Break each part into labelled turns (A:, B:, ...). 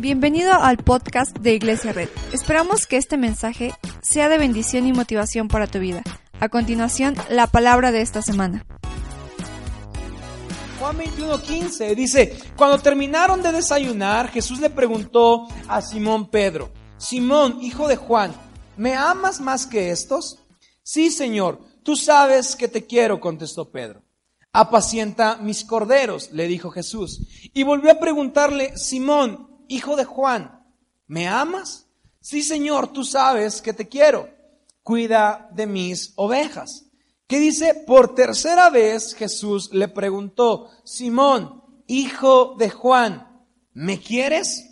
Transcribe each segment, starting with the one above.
A: Bienvenido al podcast de Iglesia Red. Esperamos que este mensaje sea de bendición y motivación para tu vida. A continuación, la palabra de esta semana.
B: Juan 21:15 dice, cuando terminaron de desayunar, Jesús le preguntó a Simón Pedro, Simón, hijo de Juan, ¿me amas más que estos? Sí, Señor, tú sabes que te quiero, contestó Pedro. Apacienta mis corderos, le dijo Jesús. Y volvió a preguntarle, Simón, hijo de Juan, ¿me amas? Sí, Señor, tú sabes que te quiero. Cuida de mis ovejas. ¿Qué dice? Por tercera vez Jesús le preguntó, Simón, hijo de Juan, ¿me quieres?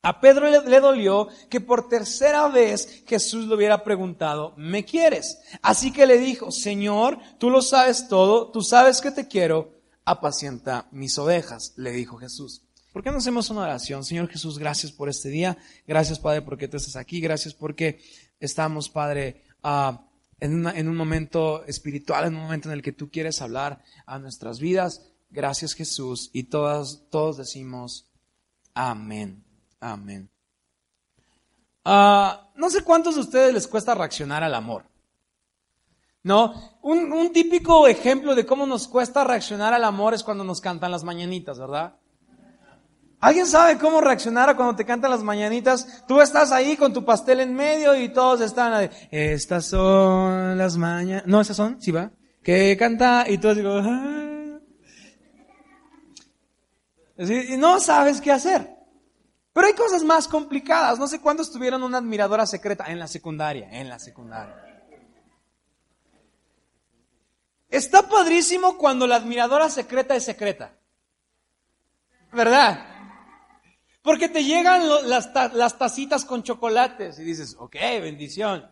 B: A Pedro le, le, dolió que por tercera vez Jesús le hubiera preguntado, ¿me quieres? Así que le dijo, Señor, tú lo sabes todo, tú sabes que te quiero, apacienta mis ovejas, le dijo Jesús. ¿Por qué no hacemos una oración? Señor Jesús, gracias por este día. Gracias, Padre, porque tú estás aquí. Gracias porque estamos, Padre, uh, en, un momento espiritual, en un momento en el que tú quieres hablar a nuestras vidas. Gracias, Jesús. Y todos, todos decimos, amén. Amén. Uh, no sé cuántos de ustedes les cuesta reaccionar al amor. ¿No? Un típico ejemplo de cómo nos cuesta reaccionar al amor es cuando nos cantan las mañanitas, ¿verdad? ¿Alguien sabe cómo reaccionar a cuando te cantan las mañanitas? Tú estás ahí con tu pastel en medio y todos están ahí. Estas son las mañanitas. No, esas son, sí va. Que canta y tú digo, ah. y no sabes qué hacer. Pero hay cosas más complicadas. No sé cuándo estuvieron una admiradora secreta en la secundaria, en la secundaria. Está padrísimo cuando la admiradora secreta es secreta. ¿Verdad? Porque te llegan las, tacitas con chocolates y dices, ok, bendición.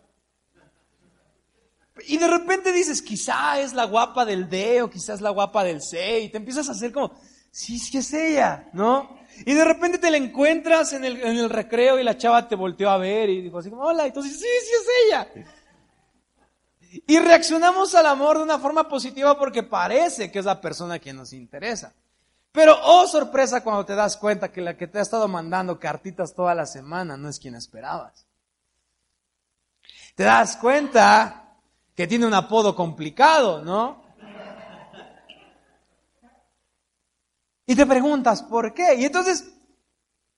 B: Y de repente dices, quizá es la guapa del D o quizás es la guapa del C. Y te empiezas a hacer como, sí, sí es ella, ¿no? Y de repente te la encuentras en el, en el recreo y la chava te volteó a ver y dijo así como, hola. Y tú dices, sí, sí es ella. Y reaccionamos al amor de una forma positiva porque parece que es la persona que nos interesa. Pero, oh sorpresa, cuando te das cuenta que la que te ha estado mandando cartitas toda la semana no es quien esperabas. Te das cuenta que tiene un apodo complicado, ¿no? Y te preguntas, ¿por qué? Y entonces,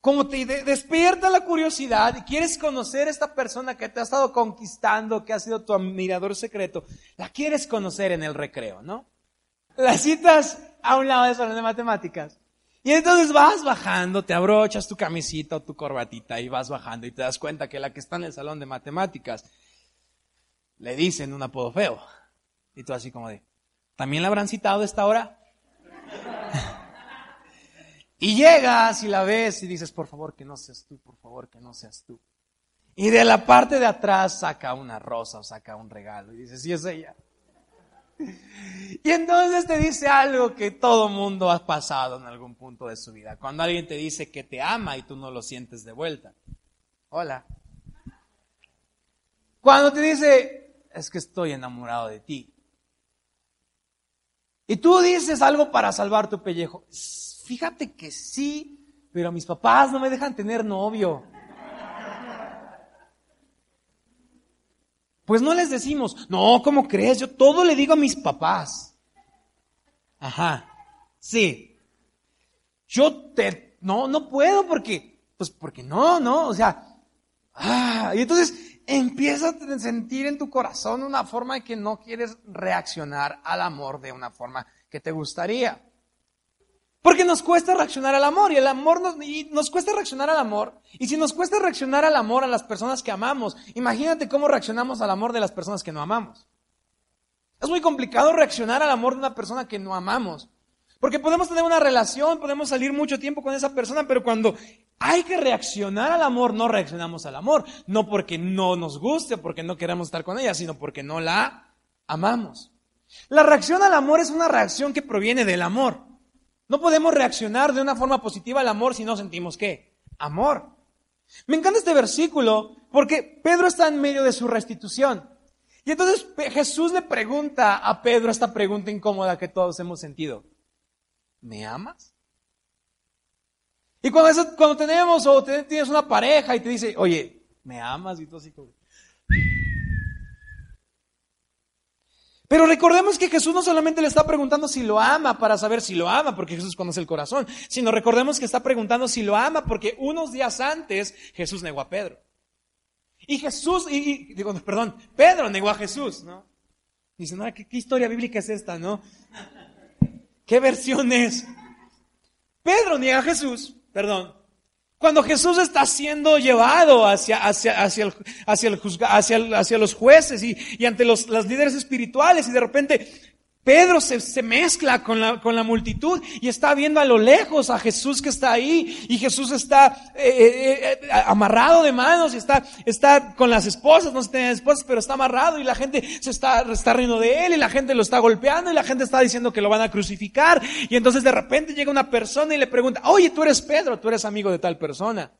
B: como te despierta la curiosidad y quieres conocer a esta persona que te ha estado conquistando, que ha sido tu admirador secreto, la quieres conocer en el recreo, ¿no? Las citas a un lado del salón de matemáticas. Y entonces vas bajando, te abrochas tu camisita o tu corbatita y vas bajando y te das cuenta que la que está en el salón de matemáticas le dicen un apodo feo. Y tú así como de, ¿también la habrán citado esta hora? y llegas y la ves y dices, por favor que no seas tú, por favor que no seas tú. Y de la parte de atrás saca una rosa o saca un regalo y dices, sí es ella. Y entonces te dice algo que todo mundo ha pasado en algún punto de su vida. Cuando alguien te dice que te ama y tú no lo sientes de vuelta. Hola. Cuando te dice, es que estoy enamorado de ti. Y tú dices algo para salvar tu pellejo. Fíjate que sí, pero mis papás no me dejan tener novio. Pues no les decimos, no, ¿cómo crees? Yo todo le digo a mis papás. Ajá, sí. Yo te, no, no puedo porque, pues porque no, no, o sea, ah, y entonces empiezas a sentir en tu corazón una forma de que no quieres reaccionar al amor de una forma que te gustaría. Porque nos cuesta reaccionar al amor y el amor nos, y nos cuesta reaccionar al amor. Y si nos cuesta reaccionar al amor a las personas que amamos, imagínate cómo reaccionamos al amor de las personas que no amamos. Es muy complicado reaccionar al amor de una persona que no amamos. Porque podemos tener una relación, podemos salir mucho tiempo con esa persona, pero cuando hay que reaccionar al amor, no reaccionamos al amor. No porque no nos guste, porque no queremos estar con ella, sino porque no la amamos. La reacción al amor es una reacción que proviene del amor. No podemos reaccionar de una forma positiva al amor si no sentimos qué? Amor. Me encanta este versículo porque Pedro está en medio de su restitución. Y entonces Jesús le pregunta a Pedro esta pregunta incómoda que todos hemos sentido. ¿Me amas? Y cuando, cuando tenemos o tienes una pareja y te dice, oye, ¿me amas? Y todo así como... Pero recordemos que Jesús no solamente le está preguntando si lo ama para saber si lo ama, porque Jesús conoce el corazón, sino recordemos que está preguntando si lo ama porque unos días antes Jesús negó a Pedro. Y Jesús, y, digo, perdón, Pedro negó a Jesús, ¿no? Dice, no, ¿qué, ¿qué, historia bíblica es esta, no? ¿Qué versión es? Pedro niega a Jesús, perdón, cuando Jesús está siendo llevado hacia, hacia, hacia, el, hacia, el hacia, hacia los jueces y, y ante los, los líderes espirituales y de repente Pedro se, se mezcla con la, con la, multitud y está viendo a lo lejos a Jesús que está ahí y Jesús está eh, eh, eh, amarrado de manos y está, está con las esposas, no se tiene esposas, pero está amarrado y la gente se está, está riendo de él y la gente lo está golpeando y la gente está diciendo que lo van a crucificar y entonces de repente llega una persona y le pregunta, oye, tú eres Pedro, tú eres amigo de tal persona.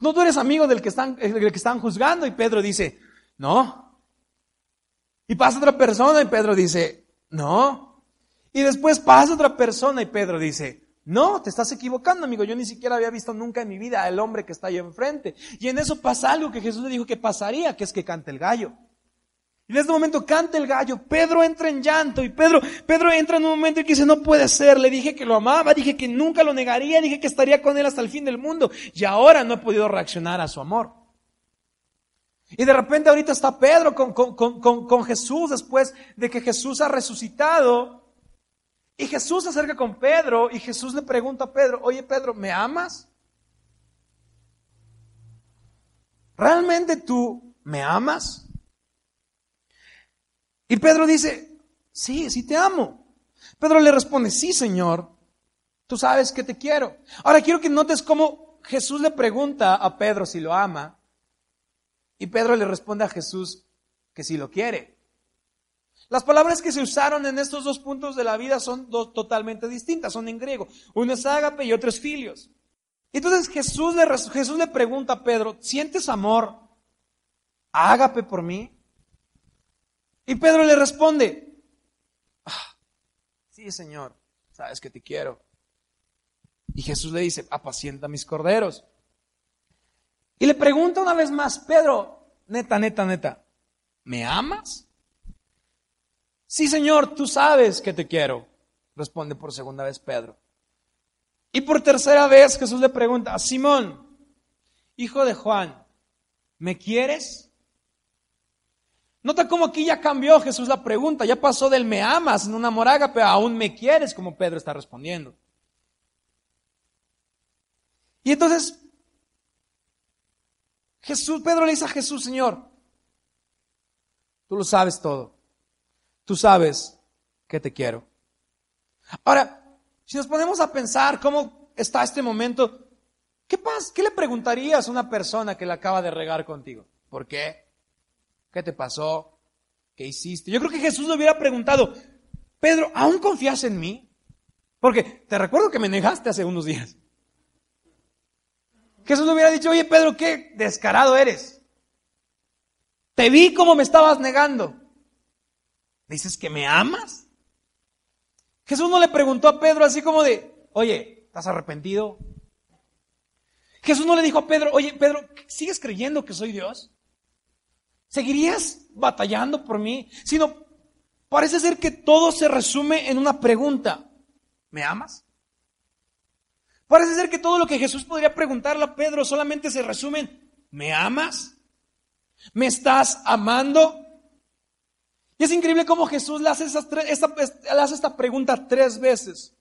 B: No, tú eres amigo del que están, del que están juzgando y Pedro dice, no. Y pasa otra persona y Pedro dice, no. Y después pasa otra persona y Pedro dice, no, te estás equivocando, amigo. Yo ni siquiera había visto nunca en mi vida al hombre que está ahí enfrente. Y en eso pasa algo que Jesús le dijo que pasaría, que es que cante el gallo. Y en este momento canta el gallo, Pedro entra en llanto y Pedro, Pedro entra en un momento y dice, no puede ser, le dije que lo amaba, dije que nunca lo negaría, dije que estaría con él hasta el fin del mundo y ahora no he podido reaccionar a su amor. Y de repente ahorita está Pedro con, con, Jesús después de que Jesús ha resucitado. Y Jesús se acerca con Pedro y Jesús le pregunta a Pedro, oye Pedro, ¿me amas? ¿Realmente tú me amas? Y Pedro dice, sí, sí te amo. Pedro le responde, sí Señor, tú sabes que te quiero. Ahora quiero que notes cómo Jesús le pregunta a Pedro si lo ama. Y Pedro le responde a Jesús que si lo quiere. Las palabras que se usaron en estos dos puntos de la vida son dos totalmente distintas, son en griego. Uno es ágape y otro es filios. Entonces Jesús le, Jesús le pregunta a Pedro, ¿sientes amor ágape por mí? Y Pedro le responde, ah, sí Señor, sabes que te quiero. Y Jesús le dice, apacienta mis corderos. Y le pregunta una vez más, Pedro, neta, neta, neta, ¿me amas? Sí, Señor, tú sabes que te quiero, responde por segunda vez Pedro. Y por tercera vez Jesús le pregunta, Simón, hijo de Juan, ¿me quieres? Nota cómo aquí ya cambió Jesús la pregunta, ya pasó del me amas en una moraga, pero aún me quieres, como Pedro está respondiendo. Y entonces Jesús, Pedro le dice a Jesús, Señor, tú lo sabes todo. Tú sabes que te quiero. Ahora, si nos ponemos a pensar cómo está este momento, ¿qué pasa? ¿Qué le preguntarías a una persona que le acaba de regar contigo? ¿Por qué? ¿Qué te pasó? ¿Qué hiciste? Yo creo que Jesús le hubiera preguntado, Pedro, ¿aún confías en mí? Porque te recuerdo que me negaste hace unos días. Jesús le hubiera dicho, oye Pedro, qué descarado eres. Te vi como me estabas negando. ¿Dices que me amas? Jesús no le preguntó a Pedro así como de, oye, ¿estás arrepentido? Jesús no le dijo a Pedro, oye Pedro, ¿sigues creyendo que soy Dios? ¿Seguirías batallando por mí? Sino, parece ser que todo se resume en una pregunta. ¿Me amas? Parece ser que todo lo que Jesús podría preguntarle a Pedro solamente se resume en, ¿me amas? ¿Me estás amando? Y es increíble cómo Jesús le hace, esta, le hace esta pregunta tres veces.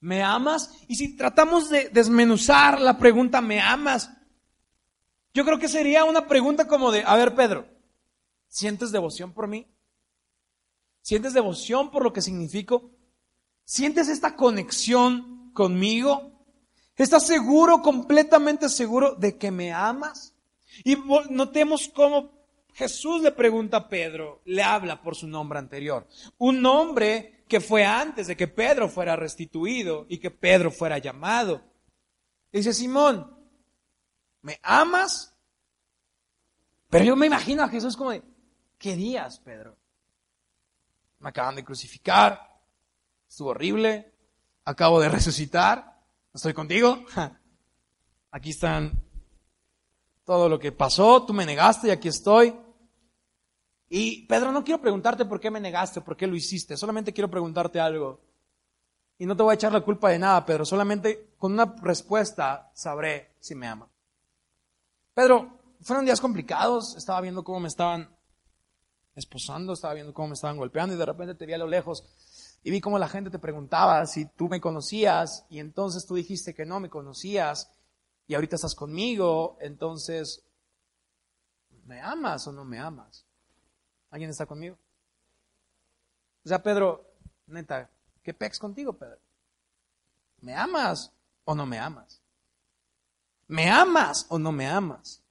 B: ¿Me amas? Y si tratamos de desmenuzar la pregunta, ¿me amas? Yo creo que sería una pregunta como de, a ver Pedro, ¿sientes devoción por mí? ¿Sientes devoción por lo que significo? ¿Sientes esta conexión conmigo? ¿Estás seguro, completamente seguro de que me amas? Y notemos cómo Jesús le pregunta a Pedro, le habla por su nombre anterior. Un nombre que fue antes de que Pedro fuera restituido y que Pedro fuera llamado. Dice Simón, ¿me amas? Pero yo me imagino a Jesús como de, ¿qué días, Pedro? Me acaban de crucificar, estuvo horrible, acabo de resucitar. ¿Estoy contigo? Aquí están todo lo que pasó, tú me negaste y aquí estoy. Y Pedro, no quiero preguntarte por qué me negaste, por qué lo hiciste, solamente quiero preguntarte algo. Y no te voy a echar la culpa de nada, Pedro, solamente con una respuesta sabré si me ama. Pedro, fueron días complicados, estaba viendo cómo me estaban esposando, estaba viendo cómo me estaban golpeando y de repente te vi a lo lejos y vi cómo la gente te preguntaba si tú me conocías y entonces tú dijiste que no me conocías y ahorita estás conmigo, entonces, ¿me amas o no me amas? ¿Alguien está conmigo? O sea, Pedro, neta, ¿qué pex contigo, Pedro? ¿Me amas o no me amas? ¿Me amas o no me amas?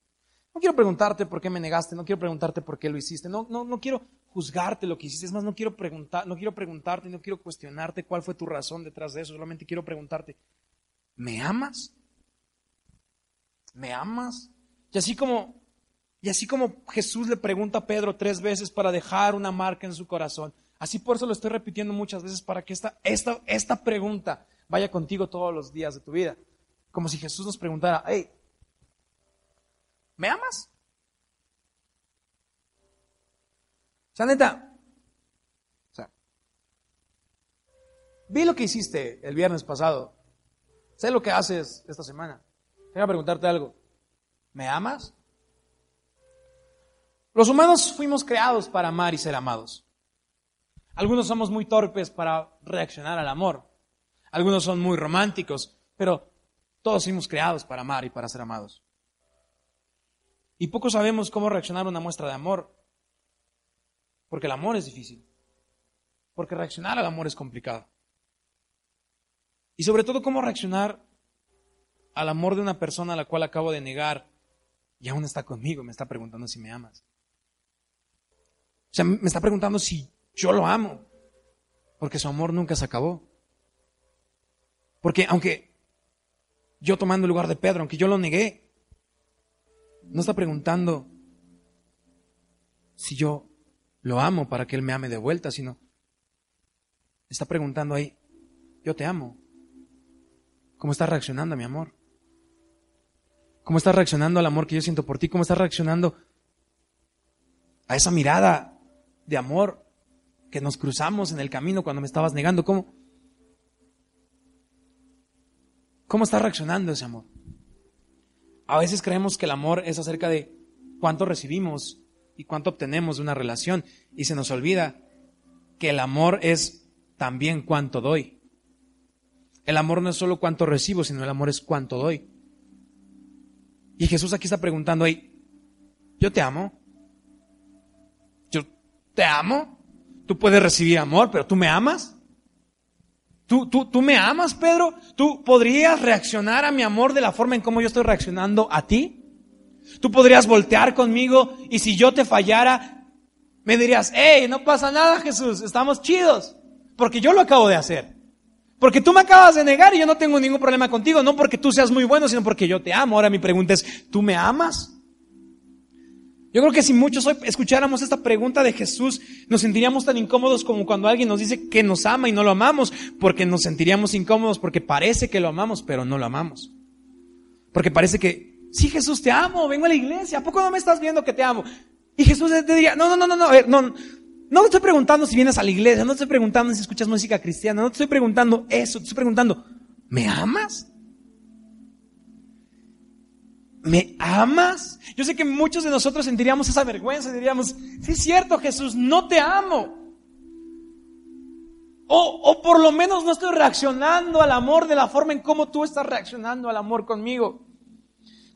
B: No quiero preguntarte por qué me negaste, no quiero preguntarte por qué lo hiciste, no, no, no quiero juzgarte lo que hiciste, es más, no quiero preguntar, no quiero preguntarte, no quiero cuestionarte cuál fue tu razón detrás de eso, solamente quiero preguntarte, ¿me amas? ¿Me amas? Y así como y así como Jesús le pregunta a Pedro tres veces para dejar una marca en su corazón, así por eso lo estoy repitiendo muchas veces para que esta, esta, esta pregunta vaya contigo todos los días de tu vida. Como si Jesús nos preguntara, hey, ¿me amas? Sea, neta, o sea, vi lo que hiciste el viernes pasado, sé lo que haces esta semana. Quiero preguntarte algo. ¿Me amas? Los humanos fuimos creados para amar y ser amados. Algunos somos muy torpes para reaccionar al amor. Algunos son muy románticos, pero todos fuimos creados para amar y para ser amados. Y pocos sabemos cómo reaccionar a una muestra de amor, porque el amor es difícil, porque reaccionar al amor es complicado. Y sobre todo cómo reaccionar al amor de una persona a la cual acabo de negar y aún está conmigo, me está preguntando si me amas. O sea, me está preguntando si yo lo amo, porque su amor nunca se acabó. Porque aunque yo tomando el lugar de Pedro, aunque yo lo negué, no está preguntando si yo lo amo para que él me ame de vuelta, sino está preguntando ahí, yo te amo. ¿Cómo estás reaccionando a mi amor? ¿Cómo estás reaccionando al amor que yo siento por ti? ¿Cómo estás reaccionando a esa mirada de amor que nos cruzamos en el camino cuando me estabas negando. ¿Cómo? ¿Cómo está reaccionando ese amor? A veces creemos que el amor es acerca de cuánto recibimos y cuánto obtenemos de una relación y se nos olvida que el amor es también cuánto doy. El amor no es solo cuánto recibo, sino el amor es cuánto doy. Y Jesús aquí está preguntando ahí, yo te amo, te amo. Tú puedes recibir amor, pero tú me amas. ¿Tú, tú, tú me amas, Pedro? ¿Tú podrías reaccionar a mi amor de la forma en cómo yo estoy reaccionando a ti? ¿Tú podrías voltear conmigo y si yo te fallara, me dirías, hey, no pasa nada, Jesús, estamos chidos? Porque yo lo acabo de hacer. Porque tú me acabas de negar y yo no tengo ningún problema contigo, no porque tú seas muy bueno, sino porque yo te amo. Ahora mi pregunta es, ¿tú me amas? Yo creo que si muchos hoy escucháramos esta pregunta de Jesús, nos sentiríamos tan incómodos como cuando alguien nos dice que nos ama y no lo amamos, porque nos sentiríamos incómodos porque parece que lo amamos, pero no lo amamos. Porque parece que, sí Jesús, te amo, vengo a la iglesia, ¿a poco no me estás viendo que te amo? Y Jesús te diría, no, no, no, no, no, no, no te estoy preguntando si vienes a la iglesia, no te estoy preguntando si escuchas música cristiana, no te estoy preguntando eso, te estoy preguntando, ¿me amas? ¿me amas? Yo sé que muchos de nosotros sentiríamos esa vergüenza y diríamos, sí es cierto Jesús, no te amo. O, o por lo menos no estoy reaccionando al amor de la forma en cómo tú estás reaccionando al amor conmigo.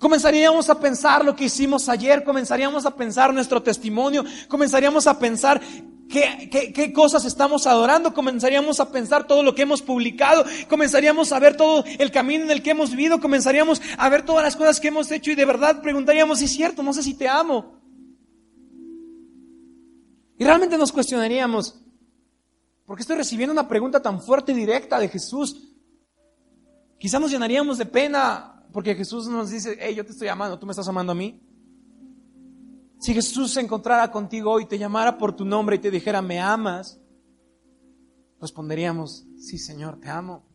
B: Comenzaríamos a pensar lo que hicimos ayer, comenzaríamos a pensar nuestro testimonio, comenzaríamos a pensar ¿Qué, cosas estamos adorando? Comenzaríamos a pensar todo lo que hemos publicado, comenzaríamos a ver todo el camino en el que hemos vivido, comenzaríamos a ver todas las cosas que hemos hecho y de verdad preguntaríamos, si es cierto, no sé si te amo. Y realmente nos cuestionaríamos, ¿por qué estoy recibiendo una pregunta tan fuerte y directa de Jesús? Quizá nos llenaríamos de pena porque Jesús nos dice, hey, yo te estoy amando, tú me estás amando a mí. Si Jesús se encontrara contigo hoy, te llamara por tu nombre y te dijera, ¿me amas? Responderíamos, sí Señor, te amo.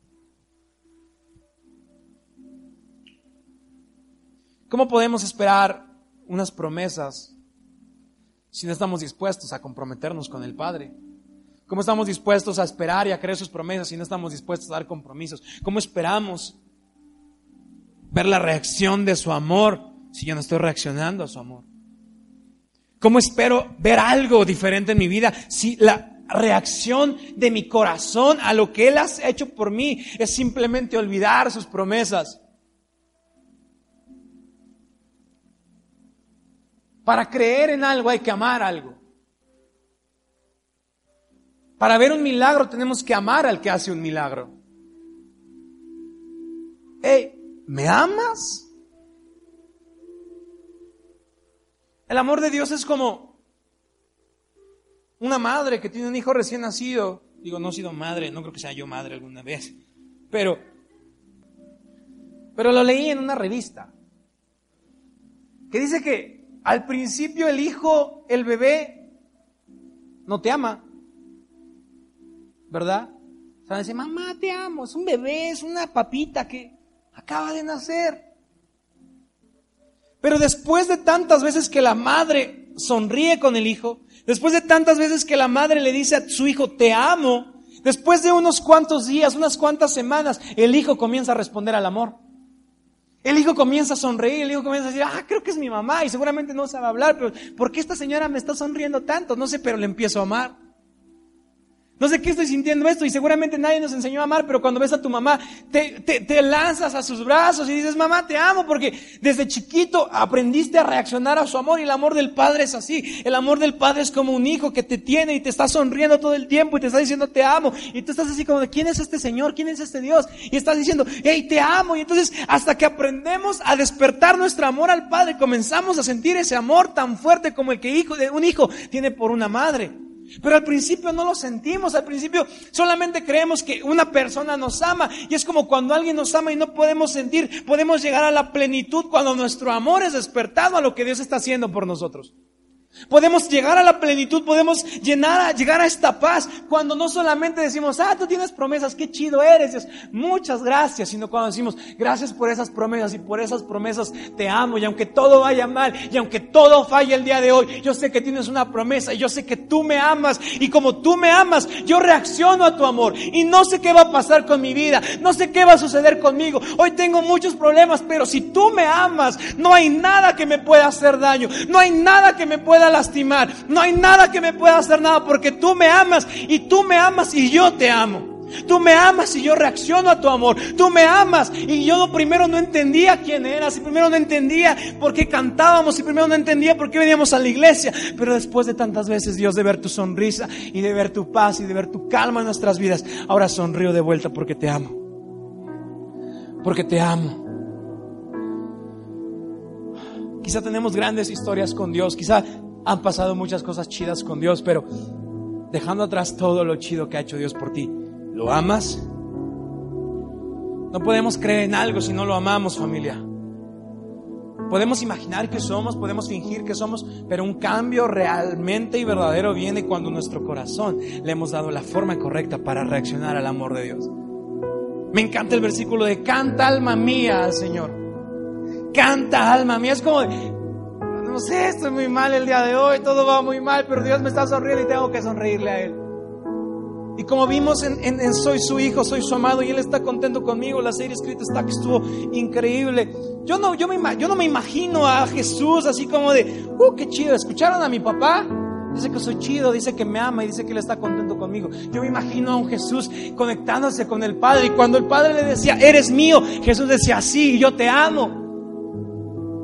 B: ¿Cómo podemos esperar unas promesas si no estamos dispuestos a comprometernos con el Padre? ¿Cómo estamos dispuestos a esperar y a creer sus promesas si no estamos dispuestos a dar compromisos? ¿Cómo esperamos ver la reacción de su amor si yo no estoy reaccionando a su amor? ¿Cómo espero ver algo diferente en mi vida si la reacción de mi corazón a lo que Él ha hecho por mí es simplemente olvidar sus promesas? Para creer en algo hay que amar algo. Para ver un milagro tenemos que amar al que hace un milagro. Hey, ¿me amas? El amor de Dios es como una madre que tiene un hijo recién nacido. Digo, no he sido madre, no creo que sea yo madre alguna vez. Pero, pero lo leí en una revista que dice que al principio el hijo, el bebé, no te ama. ¿Verdad? O sea, dice, mamá, te amo. Es un bebé, es una papita que acaba de nacer. Pero después de tantas veces que la madre sonríe con el hijo, después de tantas veces que la madre le dice a su hijo, te amo, después de unos cuantos días, unas cuantas semanas, el hijo comienza a responder al amor. El hijo comienza a sonreír, el hijo comienza a decir, ah, creo que es mi mamá y seguramente no sabe hablar, pero ¿por qué esta señora me está sonriendo tanto? No sé, pero le empiezo a amar. No sé qué estoy sintiendo esto y seguramente nadie nos enseñó a amar, pero cuando ves a tu mamá, te, te, lanzas a sus brazos y dices, mamá, te amo, porque desde chiquito aprendiste a reaccionar a su amor y el amor del Padre es así. El amor del Padre es como un hijo que te tiene y te está sonriendo todo el tiempo y te está diciendo, te amo. Y tú estás así como de, ¿quién es este Señor? ¿Quién es este Dios? Y estás diciendo, hey, te amo. Y entonces, hasta que aprendemos a despertar nuestro amor al Padre, comenzamos a sentir ese amor tan fuerte como el que hijo, un hijo tiene por una madre. Pero al principio no lo sentimos, al principio solamente creemos que una persona nos ama y es como cuando alguien nos ama y no podemos sentir, podemos llegar a la plenitud cuando nuestro amor es despertado a lo que Dios está haciendo por nosotros. Podemos llegar a la plenitud, podemos llenar llegar a esta paz cuando no solamente decimos, ah, tú tienes promesas, qué chido eres, Dios, muchas gracias, sino cuando decimos, gracias por esas promesas y por esas promesas te amo y aunque todo vaya mal y aunque todo falle el día de hoy, yo sé que tienes una promesa y yo sé que tú me amas y como tú me amas, yo reacciono a tu amor y no sé qué va a pasar con mi vida, no sé qué va a suceder conmigo, hoy tengo muchos problemas, pero si tú me amas, no hay nada que me pueda hacer daño, no hay nada que me pueda lastimar. No hay nada que me pueda hacer nada porque tú me amas y tú me amas y yo te amo. Tú me amas y yo reacciono a tu amor. Tú me amas y yo primero no entendía quién eras y primero no entendía por qué cantábamos y primero no entendía por qué veníamos a la iglesia. Pero después de tantas veces, Dios, de ver tu sonrisa y de ver tu paz y de ver tu calma en nuestras vidas, ahora sonrío de vuelta porque te amo. Porque te amo. Quizá tenemos grandes historias con Dios, quizá han pasado muchas cosas chidas con Dios, pero dejando atrás todo lo chido que ha hecho Dios por ti, ¿lo amas? No podemos creer en algo si no lo amamos, familia. Podemos imaginar que somos, podemos fingir que somos, pero un cambio realmente y verdadero viene cuando nuestro corazón le hemos dado la forma correcta para reaccionar al amor de Dios. Me encanta el versículo de canta alma mía al Señor. Canta alma mía. Es como, no sé, estoy muy mal el día de hoy, todo va muy mal, pero Dios me está sonriendo y tengo que sonreírle a Él. Y como vimos en, Soy su hijo, soy su amado y Él está contento conmigo, la serie escrita está que estuvo increíble. Yo no, yo, me, yo no me imagino a Jesús así como de, uh, qué chido, ¿escucharon a mi papá? Dice que soy chido, dice que me ama y dice que Él está contento conmigo. Yo me imagino a un Jesús conectándose con el Padre y cuando el Padre le decía, eres mío, Jesús decía, sí, yo te amo.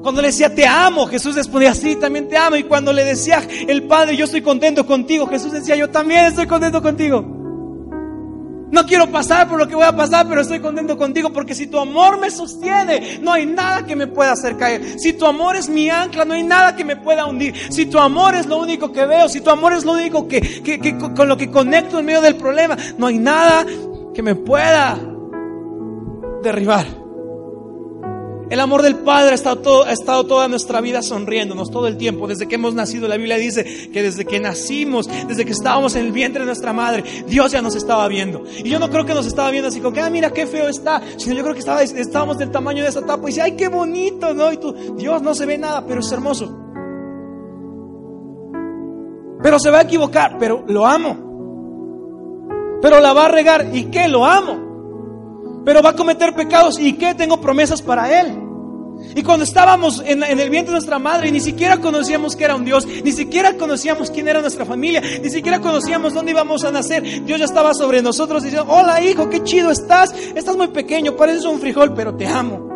B: Cuando le decía te amo, Jesús respondía sí, también te amo. Y cuando le decía el Padre, yo estoy contento contigo, Jesús decía yo también estoy contento contigo. No quiero pasar por lo que voy a pasar, pero estoy contento contigo porque si tu amor me sostiene, no hay nada que me pueda hacer caer. Si tu amor es mi ancla, no hay nada que me pueda hundir. Si tu amor es lo único que veo, si tu amor es lo único que, que con lo que conecto en medio del problema, no hay nada que me pueda derribar. El amor del Padre ha estado, todo, ha estado toda nuestra vida sonriéndonos todo el tiempo. Desde que hemos nacido, la Biblia dice que desde que nacimos, desde que estábamos en el vientre de nuestra madre, Dios ya nos estaba viendo. Y yo no creo que nos estaba viendo así como que, ah, mira qué feo está. Sino yo creo que estaba, estábamos del tamaño de esa tapa y dice, ay, qué bonito, ¿no? Y tú, Dios no se ve nada, pero es hermoso. Pero se va a equivocar, pero lo amo. Pero la va a regar, ¿y qué? Lo amo pero va a cometer pecados. ¿Y qué? Tengo promesas para él. Y cuando estábamos en, el vientre de nuestra madre, ni siquiera conocíamos que era un Dios, ni siquiera conocíamos quién era nuestra familia, ni siquiera conocíamos dónde íbamos a nacer. Dios ya estaba sobre nosotros diciendo, hola hijo, qué chido estás, estás muy pequeño, pareces un frijol, pero te amo.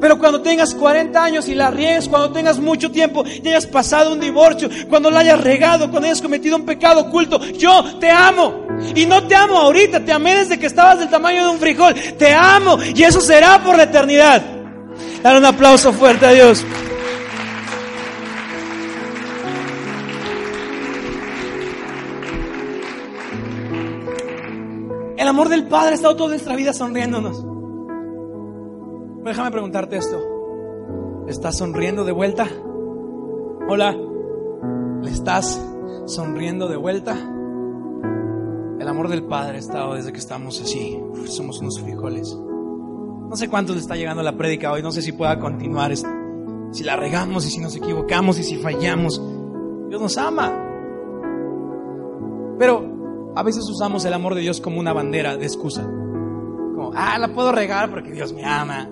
B: Pero cuando tengas 40 años y la riegues, cuando tengas mucho tiempo y hayas pasado un divorcio, cuando la hayas regado, cuando hayas cometido un pecado oculto, yo te amo. Y no te amo ahorita, te amé desde que estabas del tamaño de un frijol. Te amo y eso será por la eternidad. Dar un aplauso fuerte a Dios. El amor del Padre ha estado toda nuestra vida sonriéndonos. déjame preguntarte esto. ¿Estás sonriendo de vuelta? Hola. ¿Le estás sonriendo de vuelta? El amor del Padre ha estado desde que estamos así. somos unos frijoles. No sé cuánto le está llegando la prédica hoy. No sé si pueda continuar. Si la regamos y si nos equivocamos y si fallamos. Dios nos ama. Pero a veces usamos el amor de Dios como una bandera de excusa. Como, ah, la puedo regar porque Dios me ama.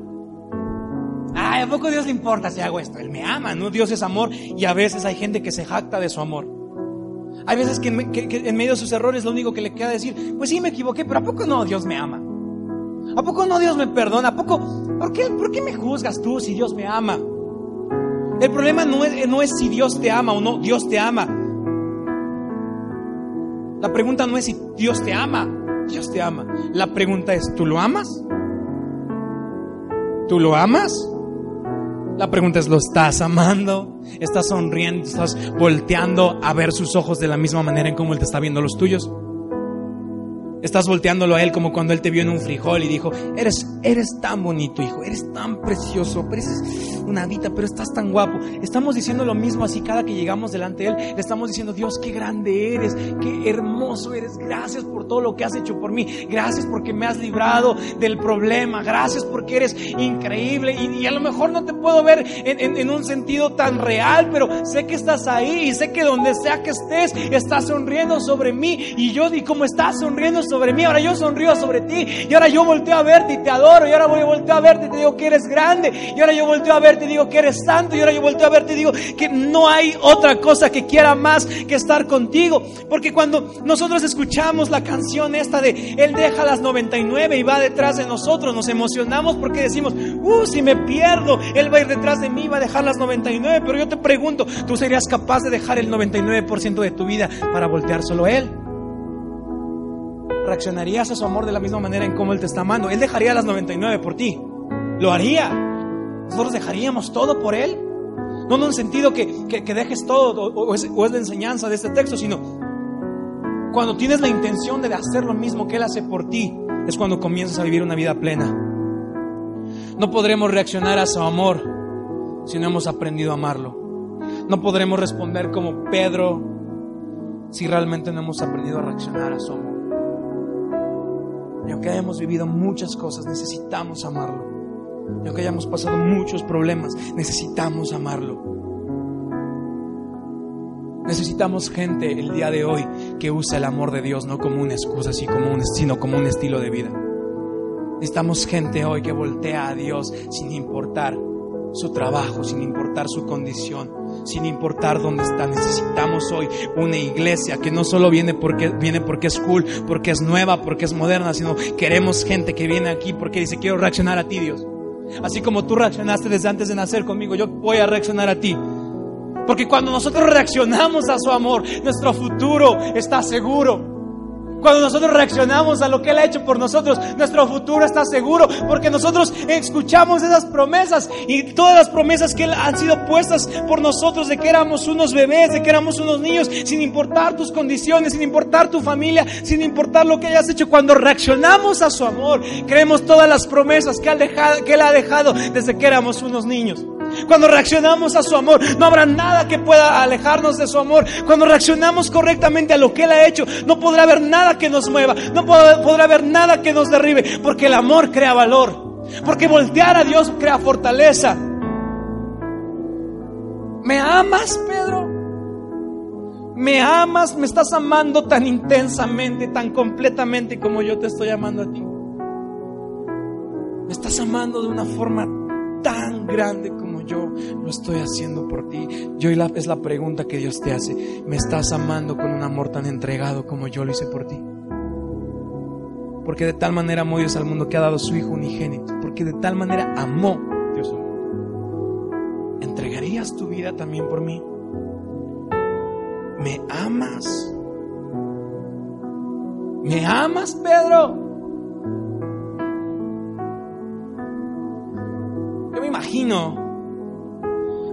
B: Ah, ¿a poco Dios le importa si hago esto? Él me ama, ¿no? Dios es amor y a veces hay gente que se jacta de su amor. Hay veces que en, medio de sus errores lo único que le queda decir, pues sí me equivoqué, pero ¿a poco no Dios me ama? ¿A poco no Dios me perdona? ¿A poco? ¿Por qué, por qué me juzgas tú si Dios me ama? El problema no es, no es si Dios te ama o no, Dios te ama. La pregunta no es si Dios te ama, Dios te ama. La pregunta es, ¿tú lo amas? ¿Tú lo amas? La pregunta es, ¿lo estás amando? ¿Estás sonriendo? ¿Estás volteando a ver sus ojos de la misma manera en como Él te está viendo los tuyos? Estás volteándolo a él como cuando él te vio en un frijol y dijo, eres, eres tan bonito, hijo, eres tan precioso, pareces una adita, pero estás tan guapo. Estamos diciendo lo mismo así cada que llegamos delante de él. Le estamos diciendo, Dios, qué grande eres, qué hermoso eres. Gracias por todo lo que has hecho por mí. Gracias porque me has librado del problema. Gracias porque eres increíble. Y, a lo mejor no te puedo ver en, un sentido tan real, pero sé que estás ahí y sé que donde sea que estés, estás sonriendo sobre mí. Y yo, y como estás sonriendo sobre mí, ahora yo sonrío sobre ti. Y ahora yo volteo a verte y te adoro. Y ahora voy, volteo a verte y te digo que eres grande. Y ahora yo volteo a verte y digo que eres santo. Y ahora yo volteo a verte y digo que no hay otra cosa que quiera más que estar contigo. Porque cuando nosotros escuchamos la canción esta de Él deja las 99 y va detrás de nosotros, nos emocionamos porque decimos, uh, si me pierdo, Él va a ir detrás de mí, va a dejar las 99. Pero yo te pregunto, ¿tú serías capaz de dejar el 99% de tu vida para voltear solo a Él? Reaccionarías a su amor de la misma manera en cómo Él te está amando. Él dejaría las 99 por ti. Lo haría. Nosotros dejaríamos todo por Él. No en un sentido que, dejes todo o, es, o es la enseñanza de este texto, sino cuando tienes la intención de hacer lo mismo que Él hace por ti, es cuando comienzas a vivir una vida plena. No podremos reaccionar a su amor si no hemos aprendido a amarlo. No podremos responder como Pedro si realmente no hemos aprendido a reaccionar a su amor. Y aunque hayamos vivido muchas cosas, necesitamos amarlo. Y aunque hayamos pasado muchos problemas, necesitamos amarlo. Necesitamos gente el día de hoy que use el amor de Dios no como una excusa, sino como un estilo de vida. Necesitamos gente hoy que voltea a Dios sin importar su trabajo, sin importar su condición, sin importar dónde está. Necesitamos hoy una iglesia que no solo viene porque, viene porque es cool, porque es nueva, porque es moderna, sino queremos gente que viene aquí porque dice, quiero reaccionar a ti, Dios. Así como tú reaccionaste desde antes de nacer conmigo, yo voy a reaccionar a ti. Porque cuando nosotros reaccionamos a su amor, nuestro futuro está seguro. Cuando nosotros reaccionamos a lo que Él ha hecho por nosotros, nuestro futuro está seguro porque nosotros escuchamos esas promesas y todas las promesas que han sido puestas por nosotros de que éramos unos bebés, de que éramos unos niños, sin importar tus condiciones, sin importar tu familia, sin importar lo que hayas hecho. Cuando reaccionamos a su amor, creemos todas las promesas que Él, que él ha dejado desde que éramos unos niños. Cuando reaccionamos a su amor, no habrá nada que pueda alejarnos de su amor. Cuando reaccionamos correctamente a lo que Él ha hecho, no podrá haber nada que nos mueva, no podrá haber nada que nos derribe, porque el amor crea valor, porque voltear a Dios crea fortaleza. ¿Me amas, Pedro? ¿Me amas? ¿Me estás amando tan intensamente, tan completamente como yo te estoy amando a ti? ¿Me estás amando de una forma tan grande como yo lo estoy haciendo por ti. Yo es la pregunta que Dios te hace. ¿Me estás amando con un amor tan entregado como yo lo hice por ti? Porque de tal manera amó Dios al mundo que ha dado su Hijo unigénito. Porque de tal manera amó Dios al mundo. ¿Entregarías tu vida también por mí? ¿Me amas? ¿Me amas, Pedro? Yo me imagino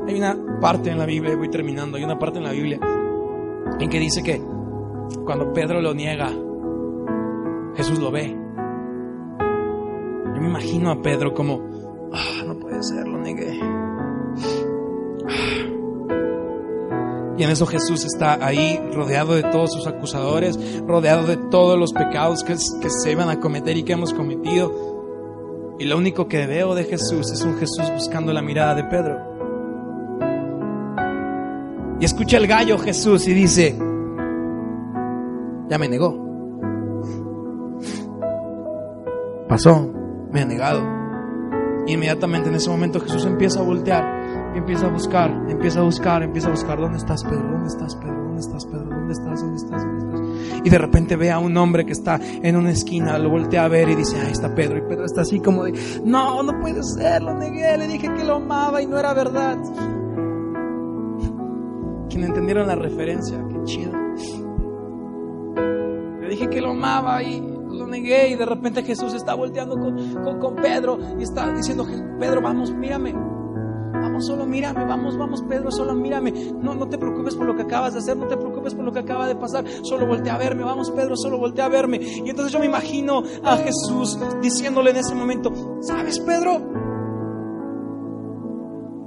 B: hay una parte en la Biblia, voy terminando, hay una parte en la Biblia en que dice que cuando Pedro lo niega, Jesús lo ve. Yo me imagino a Pedro como, ah, no puede ser, lo negué. Y en eso Jesús está ahí rodeado de todos sus acusadores, rodeado de todos los pecados que, que se iban a cometer y que hemos cometido. Y lo único que veo de Jesús es un Jesús buscando la mirada de Pedro. Y escucha el gallo Jesús y dice, ya me negó. Pasó, me ha negado. Y inmediatamente en ese momento Jesús empieza a voltear empieza a buscar, empieza a buscar, empieza a buscar, ¿dónde estás Pedro? ¿Dónde estás Pedro? ¿Dónde estás Pedro? ¿Dónde estás? ¿Dónde estás? ¿Dónde? Y de repente ve a un hombre que está en una esquina, lo voltea a ver y dice, ahí está Pedro. Y Pedro está así como de, no, no puede ser, lo negué, le dije que lo amaba y no era verdad quien entendieron la referencia, qué chido. Le dije que lo amaba y lo negué y de repente Jesús está volteando con, con, Pedro y está diciendo, Pedro, vamos, mírame. Vamos, solo mírame, vamos, vamos, Pedro, solo mírame. No, no te preocupes por lo que acabas de hacer, no te preocupes por lo que acaba de pasar. Solo voltea a verme, vamos, Pedro, solo voltea a verme. Y entonces yo me imagino a Jesús diciéndole en ese momento, ¿sabes, Pedro?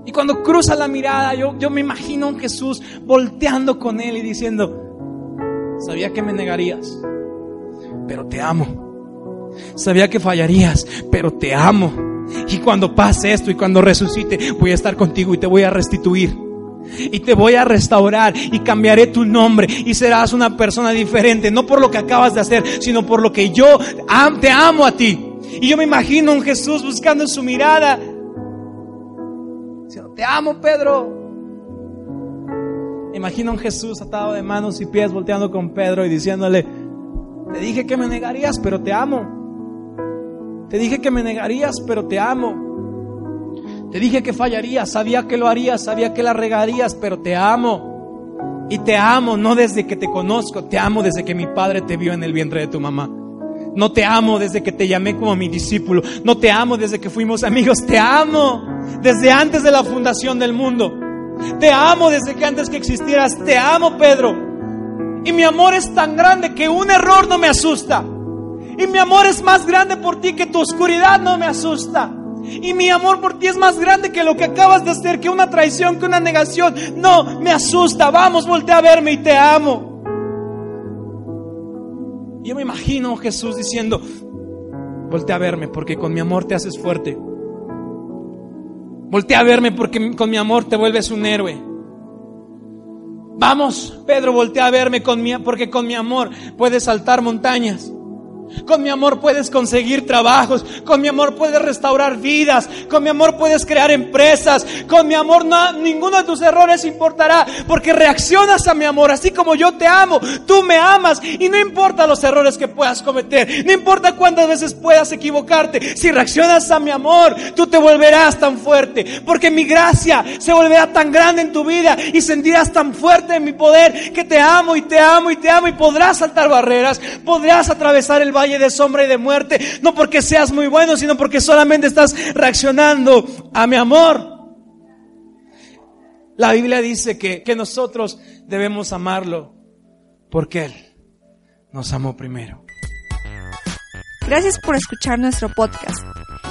B: Y cuando cruza la mirada, yo, yo me imagino a un Jesús volteando con él y diciendo, sabía que me negarías, pero te amo. Sabía que fallarías, pero te amo. Y cuando pase esto y cuando resucite, voy a estar contigo y te voy a restituir. Y te voy a restaurar y cambiaré tu nombre y serás una persona diferente, no por lo que acabas de hacer, sino por lo que yo te amo a ti. Y yo me imagino a un Jesús buscando en su mirada te amo, Pedro. Imagino a un Jesús atado de manos y pies volteando con Pedro y diciéndole, te dije que me negarías, pero te amo. Te dije que me negarías, pero te amo. Te dije que fallarías, sabía que lo harías, sabía que la regarías, pero te amo. Y te amo no desde que te conozco, te amo desde que mi padre te vio en el vientre de tu mamá. No te amo desde que te llamé como mi discípulo. No te amo desde que fuimos amigos. Te amo desde antes de la fundación del mundo. Te amo desde que antes que existieras. Te amo, Pedro. Y mi amor es tan grande que un error no me asusta. Y mi amor es más grande por ti que tu oscuridad no me asusta. Y mi amor por ti es más grande que lo que acabas de hacer, que una traición, que una negación. No, me asusta. Vamos, voltea a verme y te amo. Yo me imagino a Jesús diciendo, voltea a verme porque con mi amor te haces fuerte. Voltea a verme porque con mi amor te vuelves un héroe. Vamos, Pedro, voltea a verme porque con mi amor puedes saltar montañas. Con mi amor puedes conseguir trabajos. Con mi amor puedes restaurar vidas. Con mi amor puedes crear empresas. Con mi amor no, ninguno de tus errores importará. Porque reaccionas a mi amor. Así como yo te amo, tú me amas. Y no importa los errores que puedas cometer. No importa cuántas veces puedas equivocarte. Si reaccionas a mi amor, tú te volverás tan fuerte. Porque mi gracia se volverá tan grande en tu vida. Y sentirás tan fuerte en mi poder que te amo y te amo y te amo. Y podrás saltar barreras. Podrás atravesar el valle de sombra y de muerte, no porque seas muy bueno, sino porque solamente estás reaccionando a mi amor. La Biblia dice que, que nosotros debemos amarlo porque Él nos amó primero.
A: Gracias por escuchar nuestro podcast.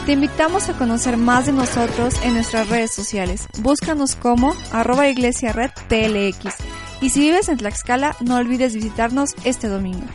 A: Te invitamos a conocer más de nosotros en nuestras redes sociales. Búscanos como arroba iglesia red TLX. Y si vives en Tlaxcala, no olvides visitarnos este domingo.